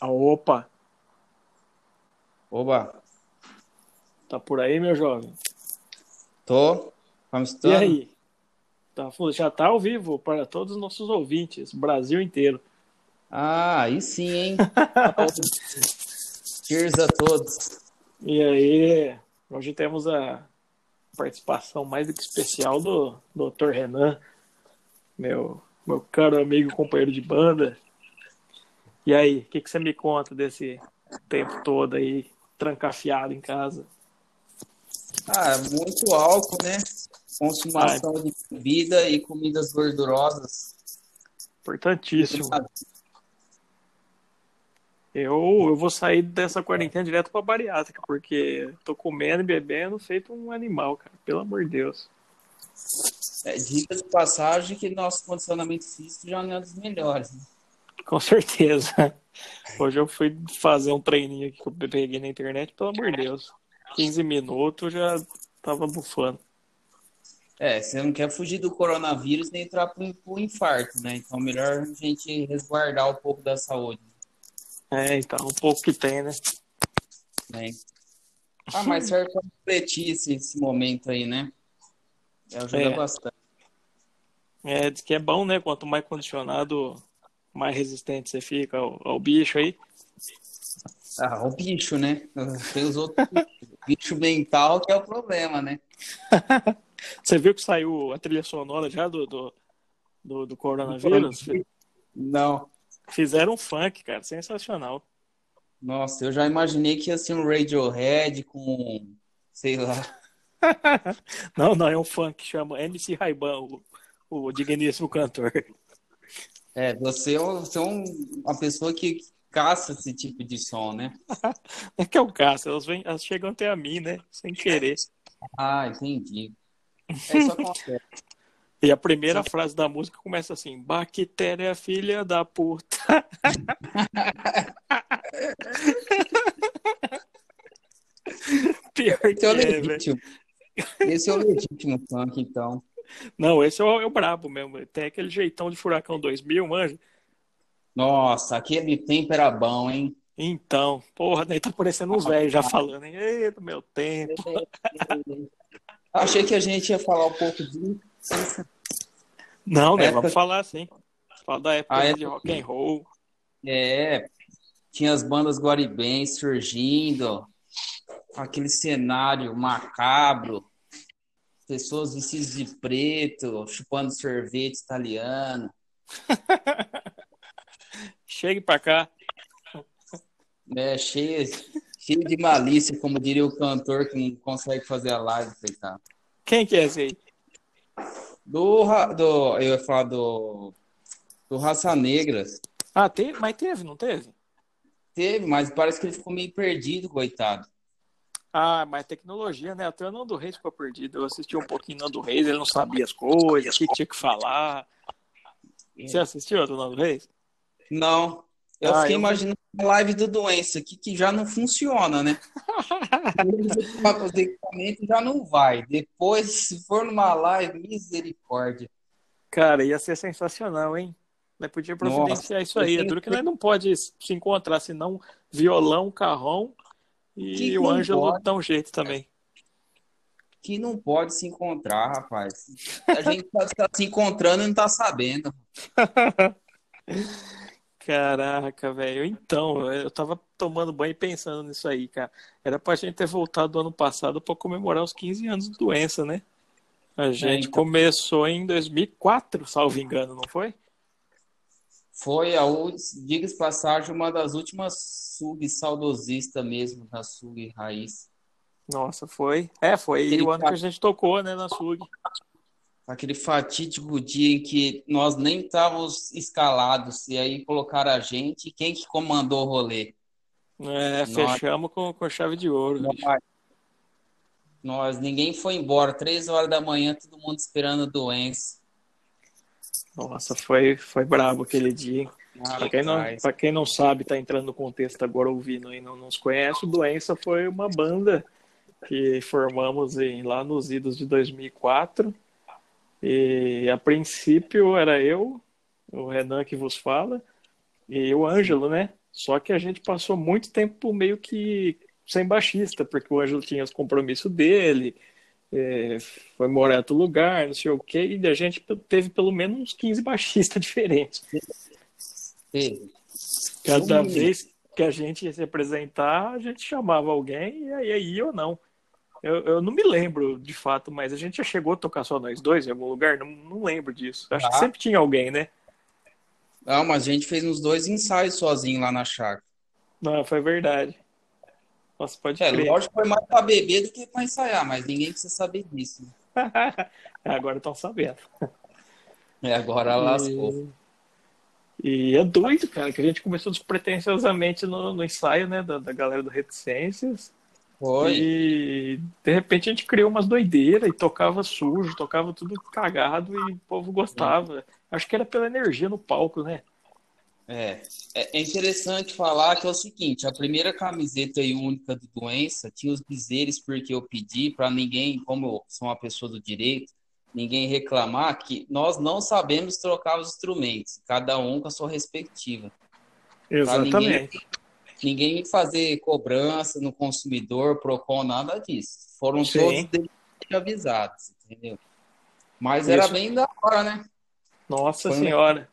Ah, opa, Oba, tá por aí, meu jovem? tô. Como E aí? Tá, já tá ao vivo para todos os nossos ouvintes, Brasil inteiro. Ah, aí sim, hein? Cheers a todos. E aí, hoje temos a participação mais do que especial do Dr. Renan, meu, meu caro amigo, companheiro de banda. E aí, o que, que você me conta desse tempo todo aí, trancafiado em casa? Ah, muito álcool, né? Consumação de bebida e comidas gordurosas. Importantíssimo. Eu, eu vou sair dessa quarentena direto pra bariátrica, porque tô comendo e bebendo feito um animal, cara. Pelo amor de Deus. É, dica de passagem que nosso condicionamento físico já não é dos melhores. né? Com certeza. Hoje eu fui fazer um treininho aqui que eu peguei na internet, pelo amor de Deus. 15 minutos já tava bufando. É, você não quer fugir do coronavírus nem entrar pro, pro infarto, né? Então, melhor a gente resguardar um pouco da saúde. É, então, um pouco que tem, né? Né? Ah, mas serve para refletir esse, esse momento aí, né? Ajuda É. bastante. É, diz que é bom, né? Quanto mais condicionado, mais resistente você fica ao, ao bicho aí. Ah, o bicho, né? Tem os outros bicho mental que é o problema, né? Você viu que saiu a trilha sonora já do, do, do, do coronavírus? Não. Fizeram um funk, cara, sensacional. Nossa, eu já imaginei que ia ser um Radiohead com, sei lá. Não, não, é um funk chama MC Raiban, o, o digníssimo cantor. É, você é, você é um- uma pessoa que caça esse tipo de som, né? É que é o caso, elas, vêm, elas chegam até a mim, né? Sem querer. Ah, entendi. É isso acontece. E a primeira frase da música começa assim: Bactéria, filha da puta. Pior que Esse é o é, velho. legítimo. Esse é o legítimo funk, então. Não, esse é o, é o brabo mesmo. Tem aquele jeitão de Furacão 2000, manja. Nossa, aquele tempo era bom, hein? Então, porra, daí tá parecendo uns velhos já falando, hein? Ei, do meu tempo. Achei que a gente ia falar um pouco disso. Não, né? Época- Vamos falar assim. Falar da época Ah, é? de rock and roll. É, tinha as bandas guaribens surgindo, aquele cenário macabro, pessoas vestidas de preto, chupando sorvete italiano. Chegue pra cá. É, cheio, cheio de malícia, como diria o cantor que não consegue fazer a live, coitado. Quem que é esse aí? Do, do, eu ia falar do, do Raça Negra. Ah, teve, mas teve, não teve? Teve, mas parece que ele ficou meio perdido, coitado. Ah, mas tecnologia, né? Até o Nando Reis ficou perdido. Eu assisti um pouquinho do Nando Reis, ele não sabia as coisas, o que tinha que falar. Você assistiu do Nando Reis? Não, eu Ah, fiquei eu- imaginando a live do doença aqui que já não funciona, né? Os equipamentos já não vai. Depois, se for numa live, misericórdia. Cara, ia ser sensacional, hein? Nós podia providenciar isso aí. É duro que nós não pode se encontrar, senão violão, carrão e Que o Ângelo pode. dá um jeito também. Que não pode se encontrar, rapaz. A gente tá, tá se encontrando e não tá sabendo. Caraca, velho. Então, eu tava tomando banho e pensando nisso aí, cara. Era pra gente ter voltado do ano passado pra comemorar os 15 anos de doença, né? A gente então. começou em 2004, salvo engano, não foi? Foi a diga-se passagem, uma das últimas sub saudosistas mesmo, da sub raiz. Nossa, foi. É, foi Aquele o ano que a gente tocou, né, na SUG. Aquele fatídico dia em que nós nem estávamos escalados, e aí colocaram a gente, quem que comandou o rolê? É, fechamos com, com chave de ouro. Nós, nós, ninguém foi embora, três horas da manhã, todo mundo esperando doença. Nossa, foi, foi brabo aquele dia. hein? Pra quem, não, quem não sabe, tá entrando no contexto agora ouvindo e não nos conhece, o Doença foi uma banda que formamos em, lá nos idos de 2004. E a princípio era eu, o Renan que vos fala, e o Ângelo, né? Só que a gente passou muito tempo meio que sem baixista, porque o Ângelo tinha os compromissos dele, é, foi morar em outro lugar, não sei o quê, e a gente teve pelo menos uns 15 baixistas diferentes. Teve. Cada Sim. vez que a gente ia se apresentar, a gente chamava alguém e aí ia ou não. Eu, eu não me lembro de fato, mas a gente já chegou a tocar só nós dois em algum lugar? Não, não lembro disso. Acho que Ah. sempre tinha alguém, né? Não, mas a gente fez uns dois ensaios sozinho lá na chácara. Não, foi verdade. Nossa, pode É, crer. lógico que foi mais pra beber do que pra ensaiar, mas ninguém precisa saber disso. né? Agora estão sabendo. É, agora lascou. E é doido, cara, que a gente começou despretensiosamente no, no ensaio, né, da, da galera do Reticências. Foi. E de repente a gente criou umas doideiras e tocava sujo, tocava tudo cagado e o povo gostava. Acho que era pela energia no palco, né? É, é é interessante falar que é o seguinte, a primeira camiseta e única do Doença tinha os dizeres porque eu pedi para ninguém, como eu sou uma pessoa do direito, ninguém reclamar que nós não sabemos trocar os instrumentos, cada um com a sua respectiva. Pra ninguém, Exatamente. ninguém fazer cobrança no consumidor, PROCON, nada disso. Foram Sim. todos avisados, entendeu? Mas era Isso. bem da hora, né? Nossa Foi senhora.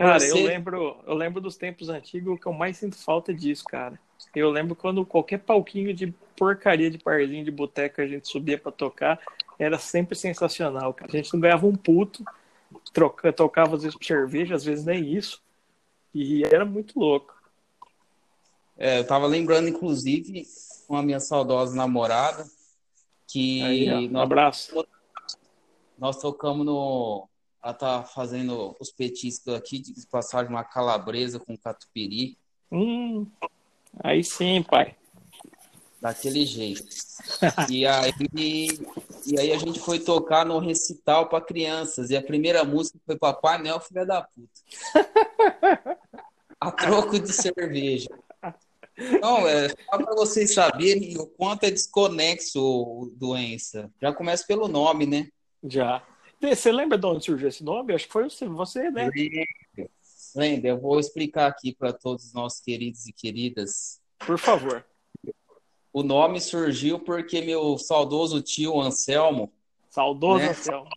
Cara, eu Você- lembro, eu lembro dos tempos antigos, que eu mais sinto falta disso, cara. Eu lembro quando qualquer palquinho de porcaria de parzinho de boteca a gente subia pra tocar, era sempre sensacional, cara. A gente não ganhava um puto, troca, tocava às vezes por cerveja, às vezes nem isso. E era muito louco. É, eu tava lembrando, inclusive, com a minha saudosa namorada, que Aí, ó, um abraço. nós tocamos no. Ela tá fazendo os petiscos aqui, de passagem uma calabresa com catupiry, Hum, aí sim, pai. daquele jeito. E aí, e aí a gente foi tocar no recital para crianças, e a primeira música foi Papai Noel, filha da puta. A troco de cerveja. Não, é só para vocês saberem o quanto é desconexo doença. Já começa pelo nome, né? Já. Você lembra de onde surgiu esse nome? Acho que foi você, né? Lembra, eu vou explicar aqui para todos os nossos queridos e queridas. Por favor. O nome surgiu porque meu saudoso tio Anselmo, Saudoso Né? Anselmo.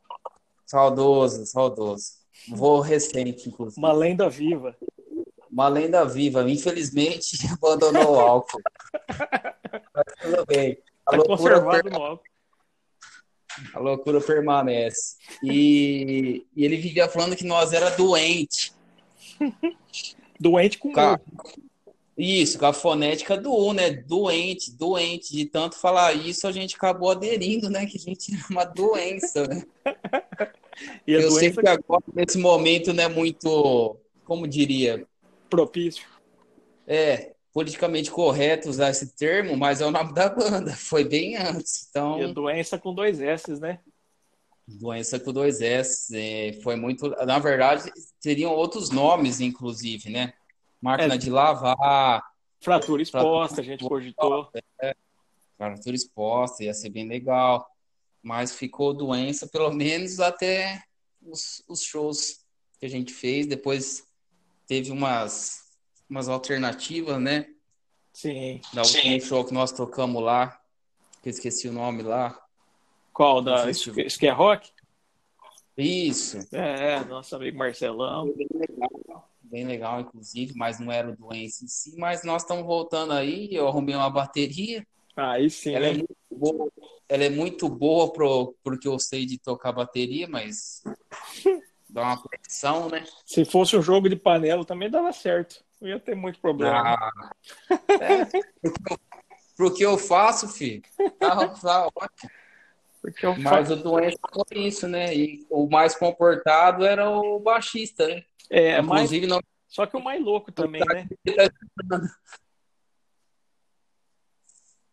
saudoso, saudoso, vô recente, inclusive, Uma lenda viva. uma lenda viva, infelizmente abandonou o álcool. Mas tudo bem. A Tá loucura, conservado per- no álcool. A loucura permanece. E, e ele vivia falando que nós era doente. Doente com Ca-. Isso, com a fonética do U, né? Doente, doente. De tanto falar isso, a gente acabou aderindo, né? Que a gente era uma doença, né? E Eu sei doença que agora, nesse momento, não é muito, como diria, propício. é politicamente correto usar esse termo, mas é o nome da banda. Foi bem antes. Então, E doença com dois S, né? doença com dois S. é, foi muito. Na verdade, teriam outros nomes, inclusive, né? Máquina É. de lavar, Fratura exposta, a gente cogitou. fratura exposta, ia ser bem legal. Mas ficou doença, pelo menos até os, os shows que a gente fez. Depois teve umas, umas alternativas, né? Sim. Da último show que nós tocamos lá, que eu esqueci o nome lá. Qual? Da. Scare Rock? Isso, É, é, nosso amigo Marcelão. bem legal, bem legal, inclusive, mas não era o doença em si. Mas nós estamos voltando aí, eu arrumei uma bateria. Aí sim. Ela é muito boa, ela é muito boa pro, porque eu sei de tocar bateria, mas dá uma pressão, né? Se fosse um jogo de panela também dava certo. Não ia ter muito problema. Ah, é, porque eu- pro que eu faço, filho, tá, tá ótimo. Porque eu Mas fa... o doença foi isso, né? E o mais comportado era o baixista, né? É. Inclusive, não Só que o mais louco também, né?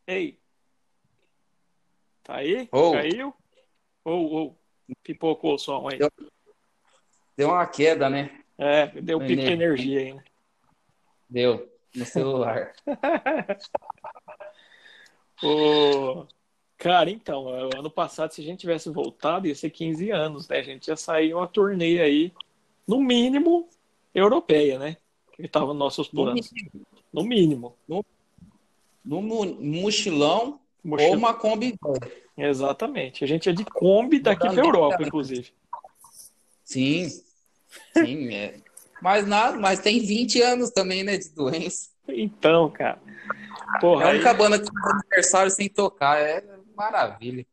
Ei. Tá aí? Ô. Caiu? Ou, ou. Pipocou o som aí. Eu- deu uma queda, né? É, deu pico de Energia. energia aí, né? Deu no celular. Ô, Cara, então, ano passado, se a gente tivesse voltado, ia ser 15 anos, né? A gente ia sair uma turnê aí, no mínimo, europeia, né? que estava nos nossos planos. No mínimo. No, no mochilão, Mochila- ou uma Kombi. Exatamente. A gente é de Kombi daqui para Europa, inclusive. Sim, sim. É. Mas nada, mas tem 20 anos também, né, de doença. Então, cara. É Porra, a aí- única banda que faz aniversário sem tocar. É maravilha.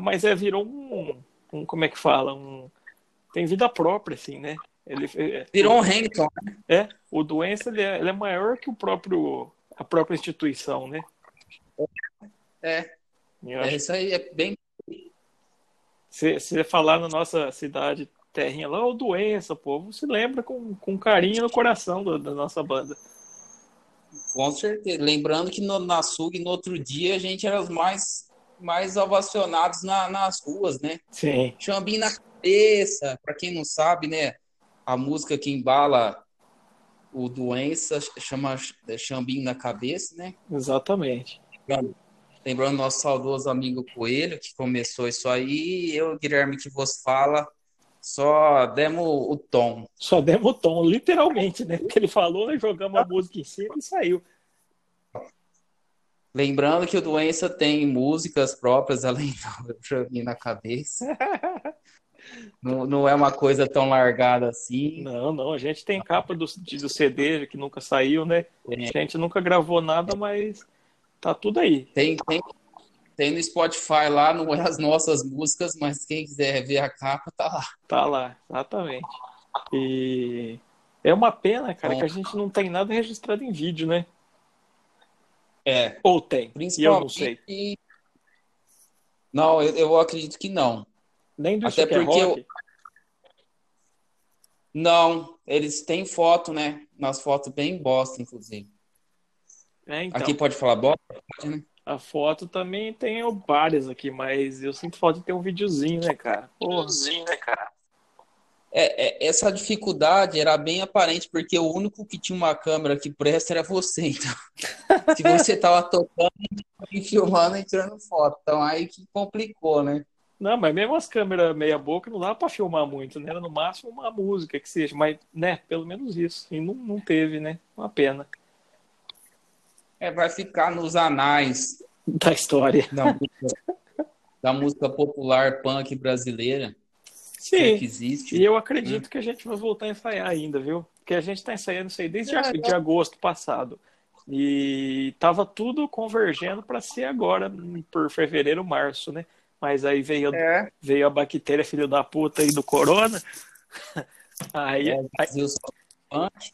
mas é, virou um, um. Como é que fala? Um, tem vida própria, assim, né? Ele, é, Virou um Hamilton. É, o doença ele é, ele é maior que o próprio a própria instituição, né? É, é isso aí, é bem. se, se falar na nossa cidade terrinha lá, o doença, o povo se lembra com, com carinho no coração do- da nossa banda. Com certeza. Lembrando que no, na SUG, no outro dia, a gente era os mais, mais ovacionados na- nas ruas, né? Sim, Chambinho na cabeça, pra quem não sabe, né? A música que embala o doença chama Chambinho na cabeça, né? exatamente. Lembrando nosso saudoso amigo Coelho, que começou isso aí, e eu, Guilherme, que vos fala, só demos o tom. Só demos o tom, literalmente, né? Porque ele falou, nós jogamos a música em cima e saiu. Lembrando que o Doença tem músicas próprias, além do Chambinho na cabeça. Não, não é uma coisa tão largada assim. Não, não, a gente tem capa do, do CD que nunca saiu, né? É. A gente nunca gravou nada, mas tá tudo aí. Tem, tem, tem no Spotify lá, não é as nossas músicas, mas quem quiser ver a capa, tá lá. Tá lá, exatamente. E é uma pena, cara, Bom. que a gente não tem nada registrado em vídeo, né? É, Ou tem, e eu não sei. Não, eu, eu acredito que não. Nem do Até é porque Rock. Não, eles têm foto, né? Nas fotos bem bosta, inclusive. É, então, Aqui pode falar bosta? Pode, né? A foto também tem várias aqui, mas eu sinto falta de ter um videozinho, né, cara? Porra. né, cara? É, é, essa dificuldade era bem aparente, porque o único que tinha uma câmera que presta era você. Então, se você tava tocando e filmando e tirando foto. Então, aí que complicou, né? Não, mas mesmo as câmeras meia boca não dá pra filmar muito, né? Era no máximo uma música que seja, mas, né, pelo menos isso. E não, não teve, né? Uma pena É, vai ficar nos anais da história. da música, da música popular punk brasileira, se é que Sim. existe. E eu acredito que a gente vai voltar a ensaiar ainda, viu? Porque a gente tá ensaiando isso aí desde a- de agosto passado. E tava tudo convergendo para ser agora, por fevereiro, março, né? Mas aí veio, É, veio a bactéria filho da puta aí do corona. Aí, é, aí,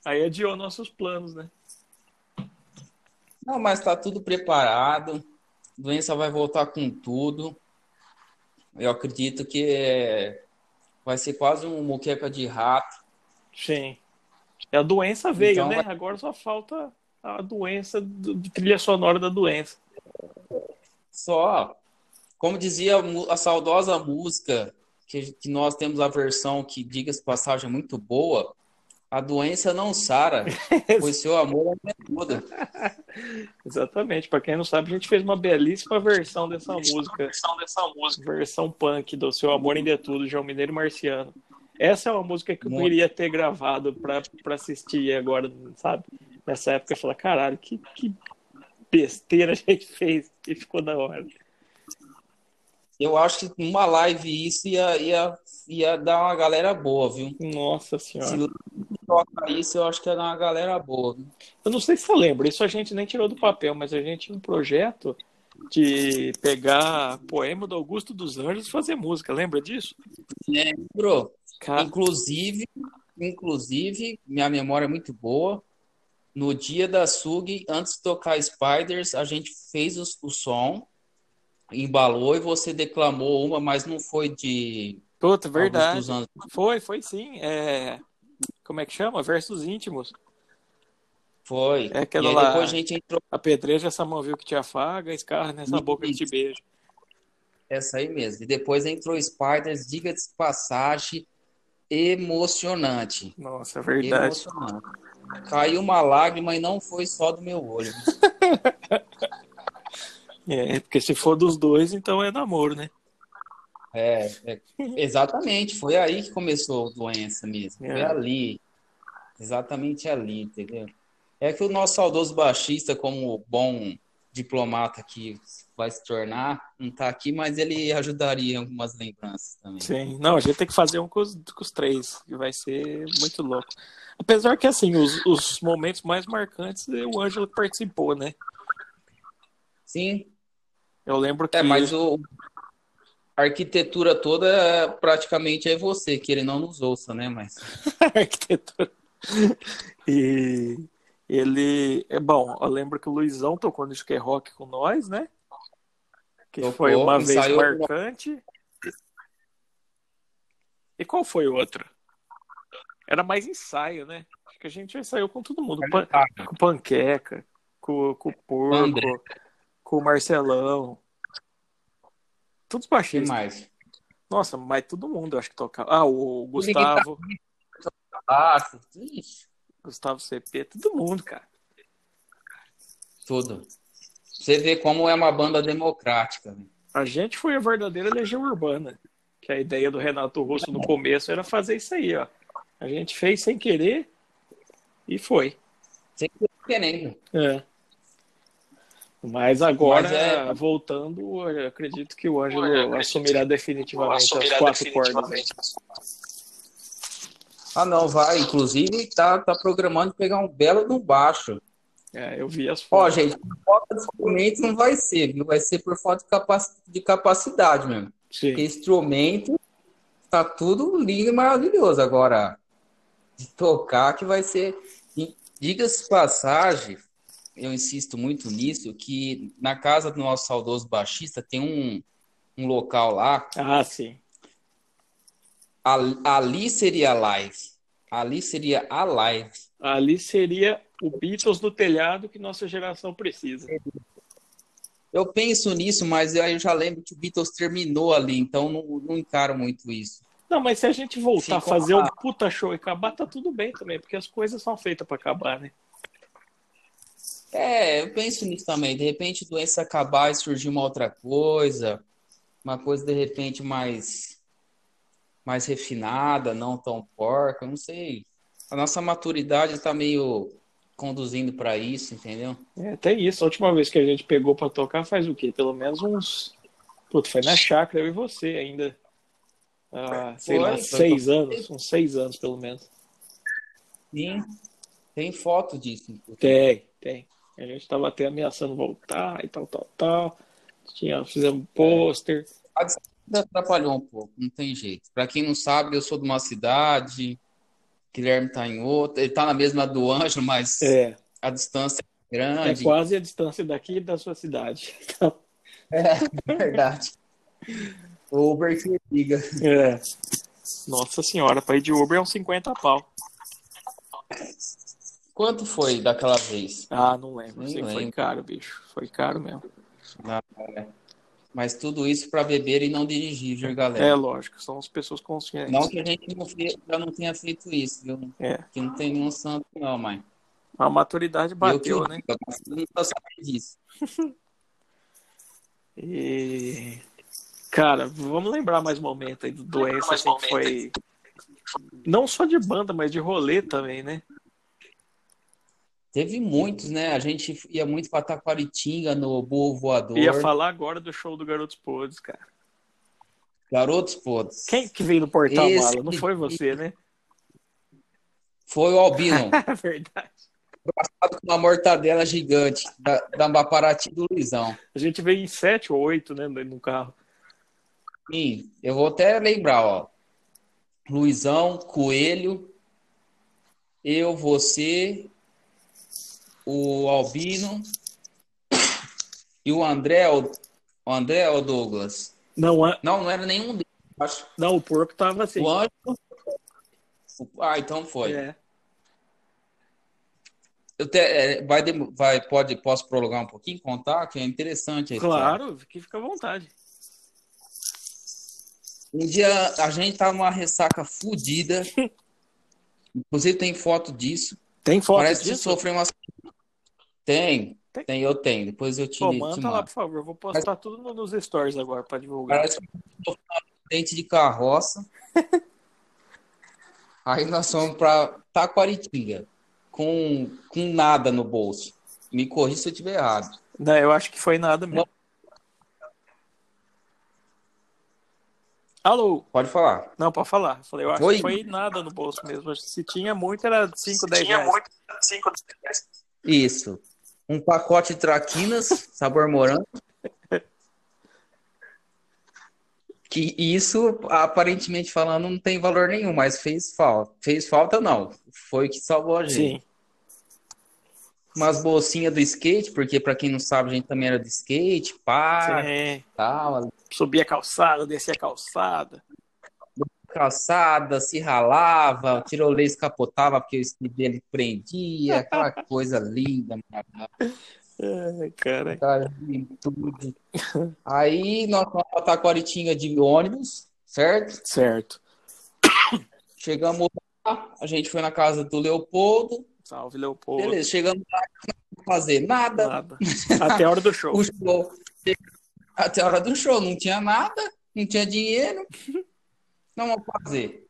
aí adiou nossos planos, né? Não, mas tá tudo preparado. A doença vai voltar com tudo. Eu acredito que é, vai ser quase um muqueca de rato. Sim. A doença veio, Então, né? vai- Agora só falta a doença, do- de trilha sonora da doença. Só, como dizia a a saudosa música, que, que nós temos a versão que, diga-se passagem, é muito boa. A doença não sara, pois seu amor é ajuda. Exatamente. Para quem não sabe, a gente fez uma belíssima versão dessa música. Versão dessa música. Versão punk do Seu Amor Ainda é Tudo, João Mineiro e Marciano. Essa é uma música que eu queria ter gravado para assistir agora, sabe? Nessa época eu falei, caralho, que, que besteira a gente fez e ficou da hora. Eu acho que numa live isso ia, ia, ia dar uma galera boa, viu? Nossa Se senhora. toca isso, eu acho que ia dar uma galera boa. viu? Eu não sei se você lembra, isso a gente nem tirou do papel, mas a gente tinha um projeto de pegar poema do Augusto dos Anjos e fazer música. Lembra disso? Bro, Cara, Inclusive, inclusive, minha memória é muito boa. No dia da SUG, antes de tocar Spiders, a gente fez os- o, som, embalou e você declamou uma, mas não foi de puta, verdade. dos Anjos. Foi, foi sim. É... Como é que chama? Versos íntimos. Foi. É E aquela aí lá. depois a gente entrou. Apedreja essa mão viu que te afaga, escarra nessa boca que te beija. Essa aí mesmo. E depois entrou Spiders, diga-se de passagem, emocionante. Nossa, é verdade. Emocionante. Caiu uma lágrima e não foi só do meu olho. É, porque se for dos dois, então é namoro, né? É, é, exatamente, foi aí que começou a doença mesmo. Foi É. ali. Exatamente ali, entendeu? É que o nosso saudoso baixista, como bom diplomata que vai se tornar, não está aqui, mas ele ajudaria em algumas lembranças também. Sim, não, a gente tem que fazer um com os, com os três, que vai ser muito louco. Apesar que, assim, os, os momentos mais marcantes, o Ângelo participou, né? Sim. Eu lembro que. É, mas o, a arquitetura toda praticamente é você, que ele não nos ouça, né? Mas. arquitetura. E ele. É bom, eu lembro que o Luizão tocou no Skate Rock com nós, né? Que tocou, foi uma vez marcante. E qual foi o outro? Era mais ensaio, né? Acho que a gente ensaiou com todo mundo. Pan... Com panqueca, com, com o porco. Com o Marcelão. Todos baixistas. mais? Nossa, mas todo mundo acho que tocava. Ah, o Gustavo. Ah, Gustavo CP, todo mundo, cara. Tudo. Você vê como é uma banda democrática. Né? A gente foi a verdadeira legião urbana. Que a ideia do Renato Russo no começo era fazer isso aí, ó. A gente fez sem querer e foi. Sem querer. É. Mas agora, Mas é... voltando, acredito que o Ângelo assumirá definitivamente assumirá as quatro definitivamente. cordas. Ah, não, vai. Inclusive, tá, tá programando pegar um belo no baixo. É, eu vi as fotos. Ó, gente, por falta de instrumento não vai ser, viu? Vai ser por falta de, capac... de capacidade mesmo. Sim. Porque instrumento tá tudo lindo e maravilhoso. Agora, de tocar que vai ser. Diga-se passagem, eu insisto muito nisso, que na casa do nosso saudoso baixista tem um, um local lá. Ah, sim. Ali seria a live. Ali seria a live. Ali seria o Beatles no telhado que nossa geração precisa. Eu penso nisso, mas eu já lembro que o Beatles terminou ali, então não, não encaro muito isso. Não, mas se a gente voltar a fazer um puta show e acabar, tá tudo bem também, porque as coisas são feitas para acabar, né? É, eu penso nisso também. De repente, doença acabar e surgir uma outra coisa, uma coisa de repente mais mais refinada, não tão porca, não sei. A nossa maturidade está meio conduzindo para isso, entendeu? É, tem isso. A última vez que a gente pegou para tocar faz o quê? Pelo menos uns. Puta, foi na chácara, eu e você ainda ah, sei Foi, lá, seis anos, uns seis anos pelo menos. Sim, tem foto disso. Tem, tem. A gente estava até ameaçando voltar e tal, tal, tal. Tinha, fizemos um pôster. É. Atrapalhou um pouco, não tem jeito. Para quem não sabe, eu sou de uma cidade, Guilherme está em outra, ele está na mesma do Ângelo, mas é. a distância é grande. É quase a distância daqui da sua cidade. É, verdade. O Uber que liga. É. Nossa senhora, para ir de Uber é uns 50 pau. Quanto foi daquela vez? Ah, não lembro. Lembro. Foi caro, bicho. Foi caro mesmo. Não, é. Mas tudo isso para beber e não dirigir, viu, galera? É, lógico. São as pessoas conscientes. Não que a gente não, já não tenha feito isso, viu? É. Que não tem nenhum santo, não, mãe. A maturidade bateu, eu, né? Eu não tô sabendo disso. e... Cara, vamos lembrar mais momento aí do doença assim, que foi. Não só de banda, mas de rolê também, né? Teve muitos, né? A gente ia muito pra Taquaritinga no Burro Voador. Ia falar agora do show do Garotos Podres, cara. Garotos Podres. Quem que veio no porta-mala? Não foi você, né? Foi o Albino. Verdade. Abraçado com uma mortadela gigante da, da Maparati do Luizão. A gente veio em sete ou oito, né, no carro. Sim, eu vou até lembrar, ó. Luizão, Coelho, eu, você, o Albino e o André, o, André ou Douglas? Não, a... não, não era nenhum deles, acho. Não, o porco tava assim. O. Ah, então foi. É. Eu te, é, vai, vai, pode, posso prolongar um pouquinho, contar, que é interessante. Claro, que fica à vontade. Um dia a gente tava numa ressaca fodida. Inclusive tem foto disso. Tem foto Parece disso? que sofreu umas... Tem, tem, tem, eu tenho. Depois eu te, Pô, manda te lá, por favor. Eu vou postar Mas... tudo nos stories agora para divulgar. Parece que sofreu um acidente de carroça. Aí nós fomos para Taquaritinga, com, com nada no bolso. Me corri se eu estiver errado. Não, eu acho que foi nada mesmo. Alô? Pode falar. Não, pode falar. Eu falei, eu acho Foi? que foi nada no bolso mesmo. Se tinha muito, era 5, 10 Tinha reais. muito, 5, 10. Isso. Um pacote de traquinas, sabor morango. Que isso, aparentemente falando, não tem valor nenhum, mas fez falta. Fez falta, não. Foi o que salvou a gente. Sim. Umas bolsinhas do skate, porque pra quem não sabe, a gente também era de skate, pá, Sim. tal, Subia a calçada, descia a calçada. Calçada, se ralava, o tirolês capotava porque o skate dele prendia, aquela coisa linda, maravilhosa. Ai, cara. Cara, tudo. Aí nós fomos pra Taquaritinga de ônibus, certo? Certo. Chegamos lá, a gente foi na casa do Leopoldo. Salve, Leopoldo. Beleza, chegamos lá, não fazer nada. Nada. Até a hora do show. Show, até a hora do show, não tinha nada, não tinha dinheiro. Não vamos fazer.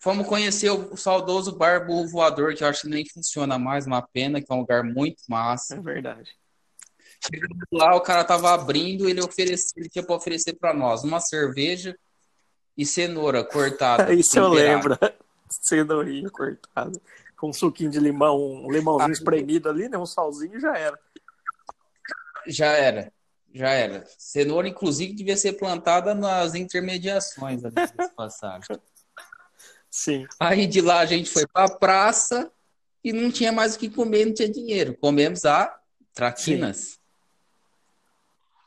Fomos conhecer o saudoso Bar Burro Voador, que eu acho que nem funciona mais, uma pena, que é um lugar muito massa. É verdade. Chegamos lá, o cara tava abrindo, ele ofereceu, ele tinha para oferecer para nós uma cerveja e cenoura cortada. Isso eu temperada. lembro. Cenourinha cortada. Com um suquinho de limão, um limãozinho Ah, espremido ali, né? Um salzinho já era. Já era, já era. Cenoura, inclusive, devia ser plantada nas intermediações dessa passagem. Sim. Aí de lá a gente foi pra praça e não tinha mais o que comer, não tinha dinheiro. Comemos a traquinas.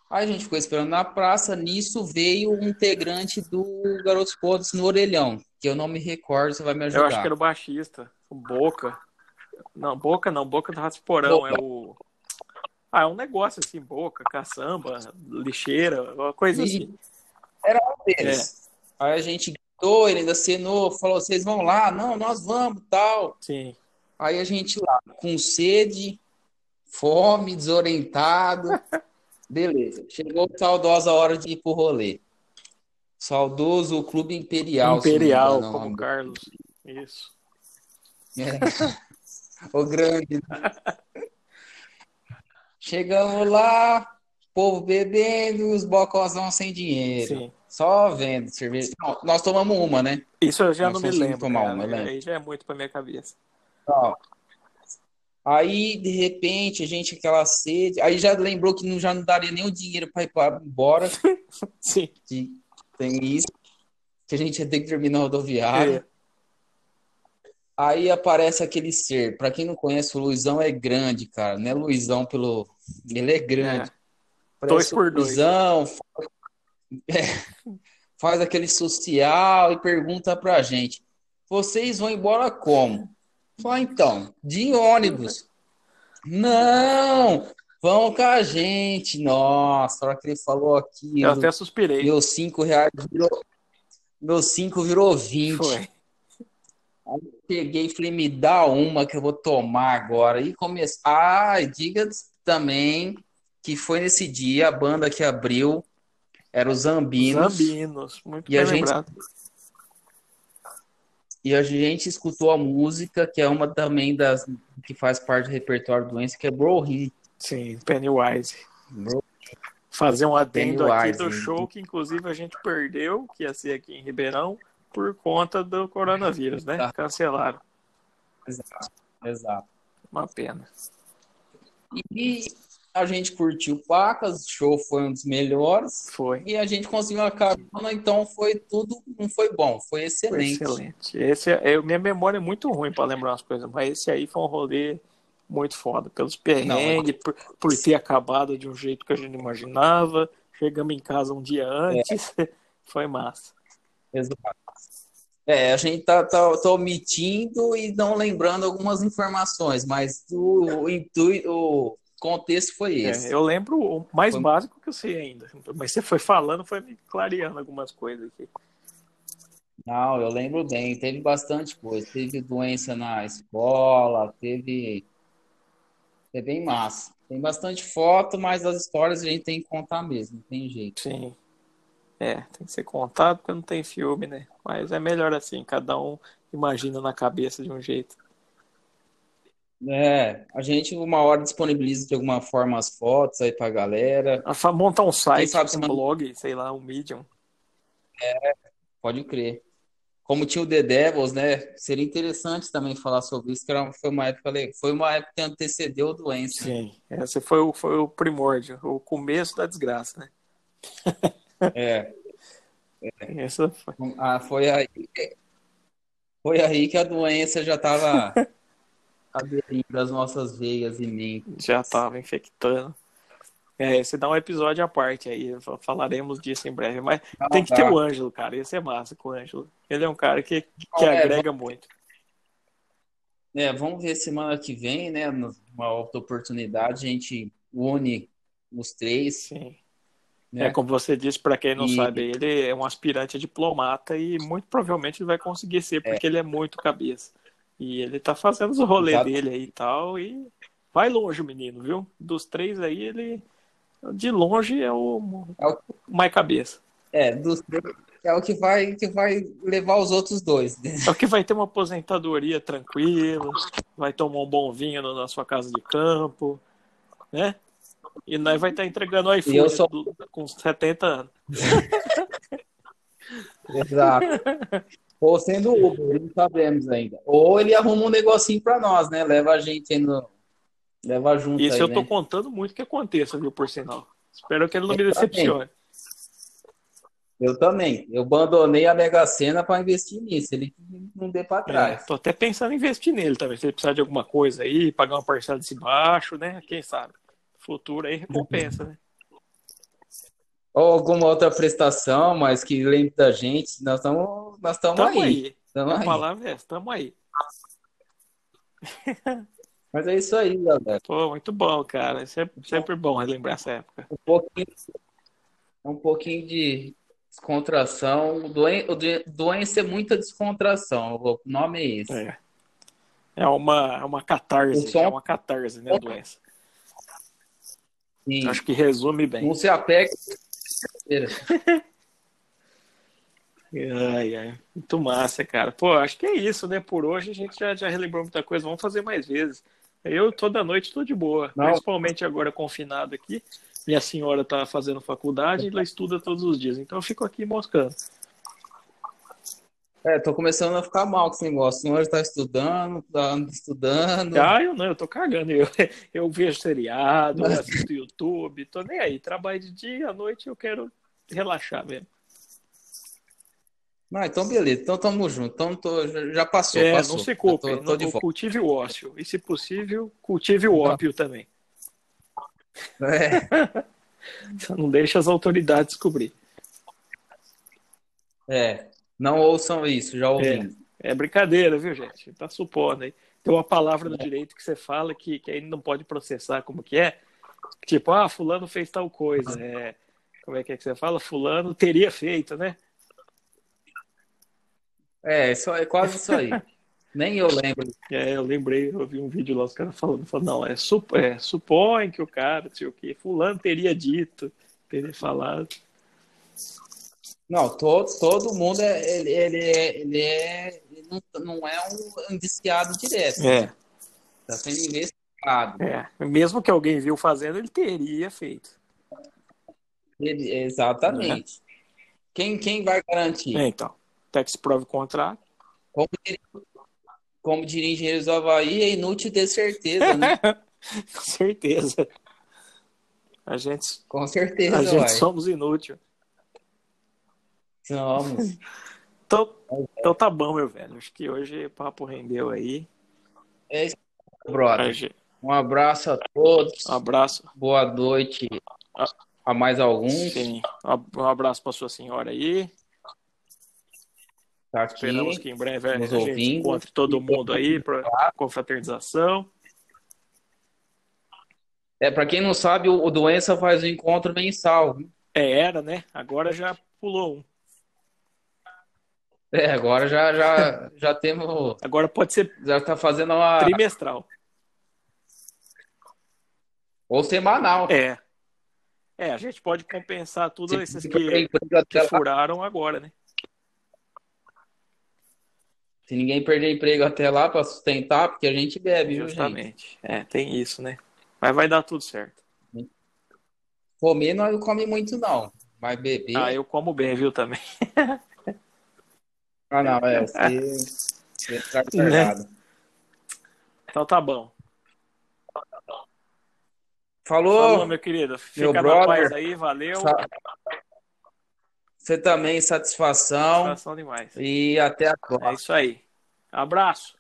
Aí a gente ficou esperando na praça, nisso veio um integrante do Garotos Podres no Orelhão, que eu não me recordo, você vai me Eu ajudar. acho que era o baixista. O Boca. Não, Boca não. Boca do Rato de Porão. É o. Ah, é um negócio assim, boca, caçamba, lixeira, uma coisa E- assim. deles. Aí a gente gritou, ele ainda acenou, falou: vocês vão lá? Não, nós vamos, tal. Sim. Aí a gente lá, com sede, fome, desorientado. Beleza. Chegou a saudosa hora de ir pro rolê. Saudoso Clube Imperial. Imperial, engano é o como. Carlos. Isso. É. O grande. né? Chegamos lá, povo bebendo, os bocozão sem dinheiro. Sim. Só vendo cerveja. Não, nós tomamos uma, né? Isso eu já Nós não me lembro. tomar cara. uma, né? Aí já é muito pra minha cabeça. Ó. Aí, de repente, a gente aquela sede. Aí já lembrou que não, já não daria nem o dinheiro para ir pra- embora. Sim. Que tem isso. Que a gente ia ter que terminar a rodoviária. Aí aparece aquele ser. Pra quem não conhece, o Luizão é grande, cara. Não é Luizão pelo. Ele é grande. É. Dois por o dois. Luizão. Faz... é, faz aquele social e pergunta pra gente: vocês vão embora como? Fala, então, de ônibus. Não! Vão com a gente. Nossa, a hora que ele falou aqui, Eu até suspirei. meus cinco reais virou. Meus cinco virou 20. Foi. Peguei e falei, me dá uma que eu vou tomar agora. E comecei. Ah, diga também que foi nesse dia a banda que abriu era os Zambinos. Zambinos. Muito E a bem gente- lembrado. E a gente escutou a música, que é uma também das que faz parte do repertório do Doença, que é Bro Hit. Sim, Pennywise. Bro- Fazer um adendo aqui Pennywise, do hein? show que inclusive a gente perdeu, que ia ser aqui em Ribeirão, por conta do coronavírus, né? Tá. Cancelaram. Exato. Exato. Uma pena. E a gente curtiu Pacas, o show foi um dos melhores. Foi. E a gente conseguiu a carona, então foi tudo, não foi bom, foi Foi excelente. excelente. Esse é, minha memória é muito ruim para lembrar umas coisas, mas esse aí foi um rolê muito foda. Pelos perrengues, por, por ter acabado de um jeito que a gente não imaginava. Chegamos em casa um dia antes. Foi massa. Exato. É, a gente tá, tá, tá omitindo e não lembrando algumas informações, mas o, intuito, o contexto foi esse. É, eu lembro o mais Foi- básico que eu sei ainda. Mas você foi falando, foi me clareando algumas coisas aqui. Não, eu lembro bem, teve bastante coisa. Teve doença na escola, teve. É bem massa. Tem bastante foto, mas as histórias a gente tem que contar mesmo, não tem jeito. Sim. É, tem que ser contado porque não tem filme, né? Mas é melhor assim, cada um imagina na cabeça de um jeito. É, a gente uma hora disponibiliza de alguma forma as fotos aí pra galera. A montar um site, sabe um blog, sei lá, um Medium. Pode crer. Como tinha o The Devils, né? Seria interessante também falar sobre isso, que era, foi uma época, foi uma época que antecedeu a doença. Sim, esse foi o, foi o primórdio, o começo da desgraça, né? É, Essa foi. ah, foi aí, foi aí que a doença já estava aderindo às nossas veias e mentes. já estava infectando. É, esse dá um episódio à parte aí, fa- falaremos disso em breve. Mas Ah, tem que tá. ter o Ângelo, cara. Esse é massa com o Ângelo. Ele é um cara que, que é, agrega muito. É, vamos ver semana que vem, né? Uma outra oportunidade, a gente une os três, Sim. Né? É, como você disse, para quem não E- sabe, ele é um aspirante a diplomata e muito provavelmente ele vai conseguir ser, porque ele é muito cabeça. E ele tá fazendo os rolês Exato. dele aí e tal, e vai longe o menino, viu? Dos três aí, ele de longe é o É o- mais cabeça. É, dos três, é o que vai, que vai levar os outros dois. né? É o que vai ter uma aposentadoria tranquila, vai tomar um bom vinho na sua casa de campo, né? E nós vai estar entregando o iPhone sou- do- com 70 anos. Exato. Ou sendo Uber, não sabemos ainda. Ou ele arruma um negocinho pra nós, né? Leva a gente no... Leva junto Isso aí, eu tô né? contando muito que aconteça, viu, por sinal. Espero que ele não me Eu também. decepcione. Eu também. Eu abandonei a Mega Sena pra investir nisso. Ele não dê pra É, trás. tô até pensando em investir nele também. Se ele precisar de alguma coisa aí, pagar uma parcela desse baixo, né? Quem sabe? Futuro aí recompensa, né? Ou alguma outra prestação, mas que lembre da gente. Nós estamos nós estamos Tamo aí. aí. Tamo A aí. palavra é essa, tamo aí. Mas é isso aí, galera. Pô, muito bom, cara. É sempre, sempre bom relembrar essa época. Um pouquinho, um pouquinho de descontração. Doen, doença é muita descontração. O nome é esse. É. É uma, uma catarse, som- é uma catarse, né, doença. Sim. Acho que resume bem. Não se apega. Ai, ai. Muito massa, cara. Pô, acho que é isso, né? Por hoje a gente já, já relembrou muita coisa. Vamos fazer mais vezes. Eu toda noite tô de boa. Não. Principalmente agora confinado aqui. Minha senhora tá fazendo faculdade e ela estuda todos os dias. Então eu fico aqui moscando. É, tô começando a ficar mal com esse negócio. Senhor está estudando, tá estudando. Ah, eu não, eu tô cagando. Eu, eu vejo seriado, eu assisto YouTube, tô nem aí. Trabalho de dia, à noite eu quero relaxar mesmo. Ah, então beleza. Então tamo junto. Então tô, já passou, É, passou. não se culpe, Tô, tô não, cultive o ócio. E se possível, cultive o ópio também. É, Não deixa as autoridades descobrir. é. Não ouçam isso, já ouvimos. É brincadeira, viu, gente? Tá supondo aí. Tem uma palavra no direito que você fala que, que ainda não pode processar como que é. Tipo, ah, fulano fez tal coisa. É, como é que é que você fala? Fulano teria feito, né? É, isso é quase isso aí. Nem eu lembro. É, eu lembrei, eu vi um vídeo lá, os caras falando, falando não, é, sup, é supõe que o cara, não sei o que, fulano teria dito, teria falado. Não, todo, todo mundo é, ele, ele é, ele é, ele não, não é um indiciado direto. É, Tá sendo investigado. é. Mesmo que alguém viu fazendo, ele teria feito. Ele- exatamente. Quem, quem vai garantir? É, então, até que se prove o contrário. Como diria, como diria Engenheiros do Havaí, é inútil ter certeza, né? Com certeza. A gente, Com certeza, a gente vai. somos Somos. Então, então tá bom, meu velho. Acho que hoje o papo rendeu aí. É isso, brother. A gente- Um abraço a todos. Um abraço. Boa noite a mais alguns. Sim. Um abraço pra sua senhora aí. Tá aqui. Esperamos que em breve a gente ouvindo. encontre todo mundo aí para confraternização. É, para quem não sabe, o, o Doença faz um encontro mensal. viu? É, era, né? Agora já pulou um. É, agora já, já, já temos. Agora pode ser Já tá fazendo uma. trimestral. Ou semanal. É. É, a gente pode compensar tudo esses que, que furaram agora, né? Se ninguém perder emprego até lá para sustentar, porque a gente bebe, viu, gente? Justamente. É, tem isso, né? Mas vai dar tudo certo. Comer não come muito, não. Mas beber. Ah, eu como bem, viu, também. Ah, não, é. Você, você tá carregado. Então tá bom. Falou, Falou, meu querido. Fica meu brother. paz aí, valeu. Sa- Você também, satisfação. Satisfação demais. E até a É próxima. isso aí. Abraço.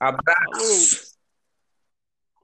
Abraço.